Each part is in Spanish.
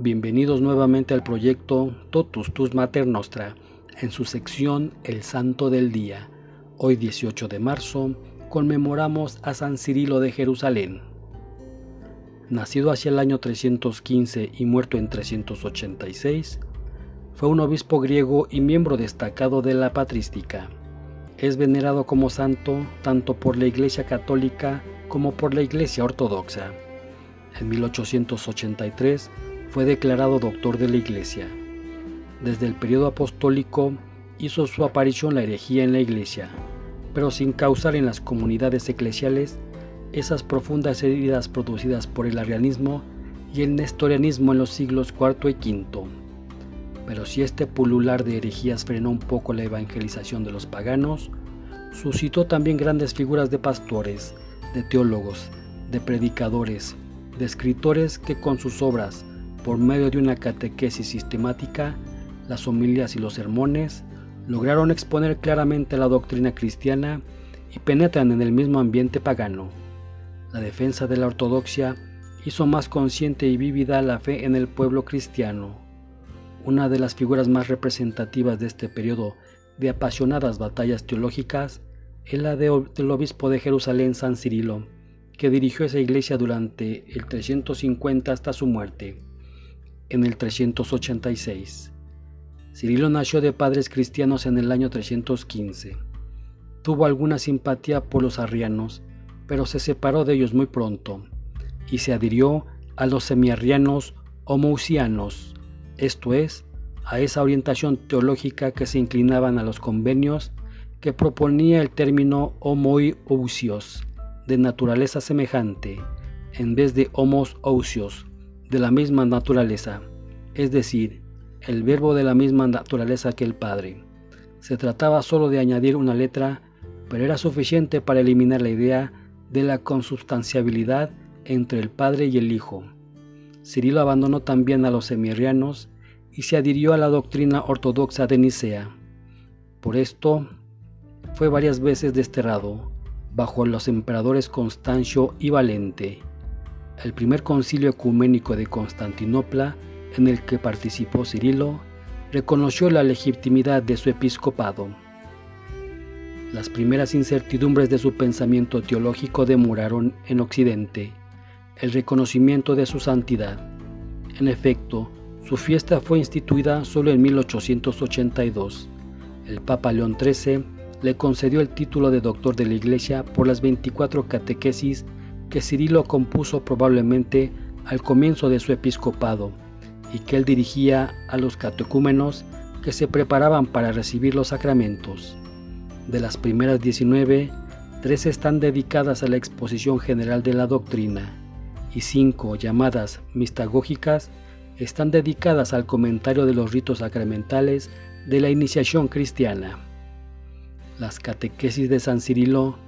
Bienvenidos nuevamente al proyecto Totus Tus Mater Nostra, en su sección El Santo del Día. Hoy 18 de marzo conmemoramos a San Cirilo de Jerusalén. Nacido hacia el año 315 y muerto en 386, fue un obispo griego y miembro destacado de la patrística. Es venerado como santo tanto por la Iglesia Católica como por la Iglesia Ortodoxa. En 1883 fue declarado doctor de la Iglesia. Desde el periodo apostólico hizo su aparición la herejía en la Iglesia, pero sin causar en las comunidades eclesiales esas profundas heridas producidas por el arianismo y el nestorianismo en los siglos IV y V. Pero si este pulular de herejías frenó un poco la evangelización de los paganos, suscitó también grandes figuras de pastores, de teólogos, de predicadores, de escritores que con sus obras por medio de una catequesis sistemática, las homilias y los sermones, lograron exponer claramente la doctrina cristiana y penetran en el mismo ambiente pagano. La defensa de la ortodoxia hizo más consciente y vívida la fe en el pueblo cristiano. Una de las figuras más representativas de este periodo de apasionadas batallas teológicas es la del obispo de Jerusalén San Cirilo, que dirigió esa iglesia durante el 350 hasta su muerte en el 386. Cirilo nació de padres cristianos en el año 315. Tuvo alguna simpatía por los arrianos, pero se separó de ellos muy pronto y se adhirió a los semiarrianos homousianos, esto es, a esa orientación teológica que se inclinaban a los convenios que proponía el término homoiousios, de naturaleza semejante, en vez de homos ousios, de la misma naturaleza, es decir, el verbo de la misma naturaleza que el Padre. Se trataba solo de añadir una letra, pero era suficiente para eliminar la idea de la consubstanciabilidad entre el Padre y el Hijo. Cirilo abandonó también a los semirrianos y se adhirió a la doctrina ortodoxa de Nicea. Por esto, fue varias veces desterrado bajo los emperadores Constancio y Valente el primer concilio ecuménico de Constantinopla, en el que participó Cirilo, reconoció la legitimidad de su episcopado. Las primeras incertidumbres de su pensamiento teológico demoraron en Occidente el reconocimiento de su santidad. En efecto, su fiesta fue instituida solo en 1882. El Papa León XIII le concedió el título de doctor de la Iglesia por las 24 catequesis que Cirilo compuso probablemente al comienzo de su episcopado y que él dirigía a los catecúmenos que se preparaban para recibir los sacramentos. De las primeras 19, tres están dedicadas a la exposición general de la doctrina y cinco, llamadas mistagógicas, están dedicadas al comentario de los ritos sacramentales de la iniciación cristiana. Las catequesis de San Cirilo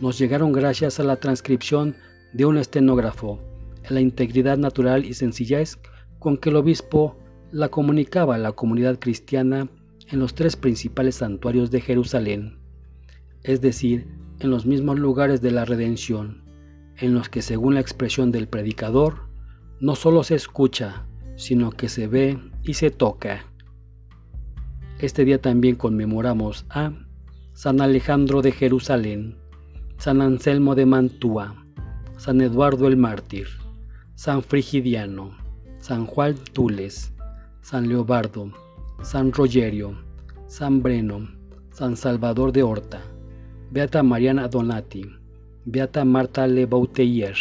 nos llegaron gracias a la transcripción de un estenógrafo, la integridad natural y sencillez con que el obispo la comunicaba a la comunidad cristiana en los tres principales santuarios de Jerusalén, es decir, en los mismos lugares de la redención, en los que según la expresión del predicador, no solo se escucha, sino que se ve y se toca. Este día también conmemoramos a San Alejandro de Jerusalén, San Anselmo de Mantua, San Eduardo el Mártir, San Frigidiano, San Juan Tules, San Leobardo, San Rogerio, San Breno, San Salvador de Horta, Beata Mariana Donati, Beata Marta Le Bouteiller,